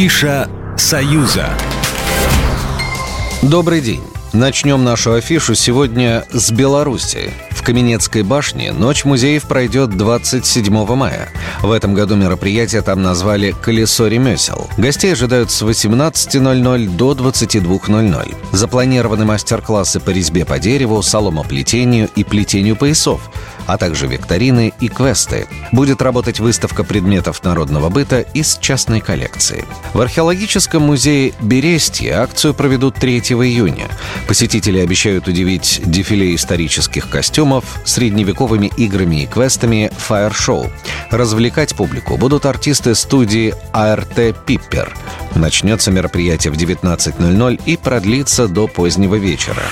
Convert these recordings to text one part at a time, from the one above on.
Афиша «Союза». Добрый день. Начнем нашу афишу сегодня с Беларуси. В Каменецкой башне Ночь музеев пройдет 27 мая. В этом году мероприятие там назвали «Колесо ремесел». Гостей ожидают с 18.00 до 22.00. Запланированы мастер-классы по резьбе по дереву, соломоплетению и плетению поясов – а также викторины и квесты. Будет работать выставка предметов народного быта из частной коллекции. В археологическом музее Берестье акцию проведут 3 июня. Посетители обещают удивить дефиле исторических костюмов, средневековыми играми и квестами фаер-шоу. Развлекать публику будут артисты студии АРТ «Пиппер». Начнется мероприятие в 19.00 и продлится до позднего вечера.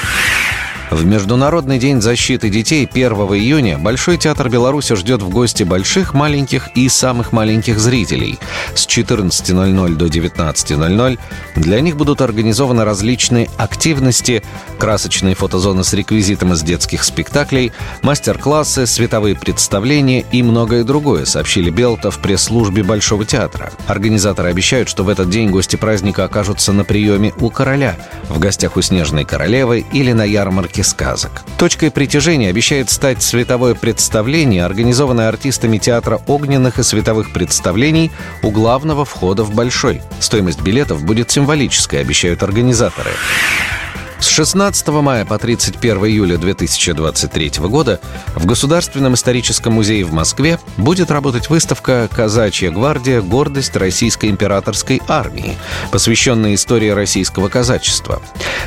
В Международный день защиты детей 1 июня Большой театр Беларуси ждет в гости больших, маленьких и самых маленьких зрителей. С 14.00 до 19.00 для них будут организованы различные активности, красочные фотозоны с реквизитом из детских спектаклей, мастер-классы, световые представления и многое другое, сообщили Белта в пресс-службе Большого театра. Организаторы обещают, что в этот день гости праздника окажутся на приеме у короля, в гостях у Снежной Королевы или на ярмарке выставки сказок. Точкой притяжения обещает стать световое представление, организованное артистами театра огненных и световых представлений у главного входа в Большой. Стоимость билетов будет символической, обещают организаторы. С 16 мая по 31 июля 2023 года в Государственном историческом музее в Москве будет работать выставка «Казачья гвардия. Гордость Российской императорской армии», посвященная истории российского казачества.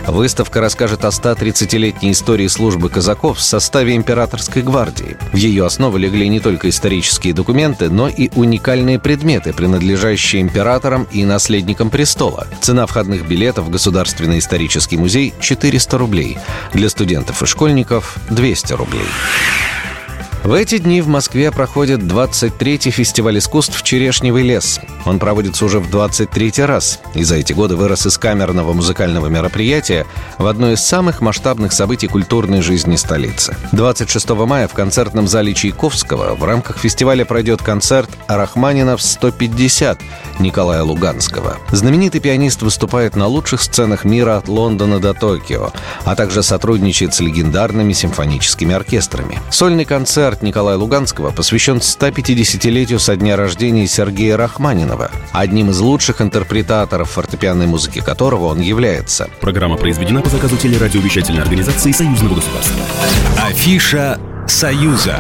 Выставка расскажет о 130-летней истории службы казаков в составе императорской гвардии. В ее основу легли не только исторические документы, но и уникальные предметы, принадлежащие императорам и наследникам престола. Цена входных билетов в Государственный исторический музей 400 рублей. Для студентов и школьников 200 рублей. В эти дни в Москве проходит 23-й фестиваль искусств «Черешневый лес». Он проводится уже в 23 раз, и за эти годы вырос из камерного музыкального мероприятия в одно из самых масштабных событий культурной жизни столицы. 26 мая в концертном зале Чайковского в рамках фестиваля пройдет концерт «Рахманинов 150» Николая Луганского. Знаменитый пианист выступает на лучших сценах мира от Лондона до Токио, а также сотрудничает с легендарными симфоническими оркестрами. Сольный концерт концерт Николая Луганского посвящен 150-летию со дня рождения Сергея Рахманинова, одним из лучших интерпретаторов фортепианной музыки которого он является. Программа произведена по заказу телерадиовещательной организации Союзного государства. Афиша «Союза».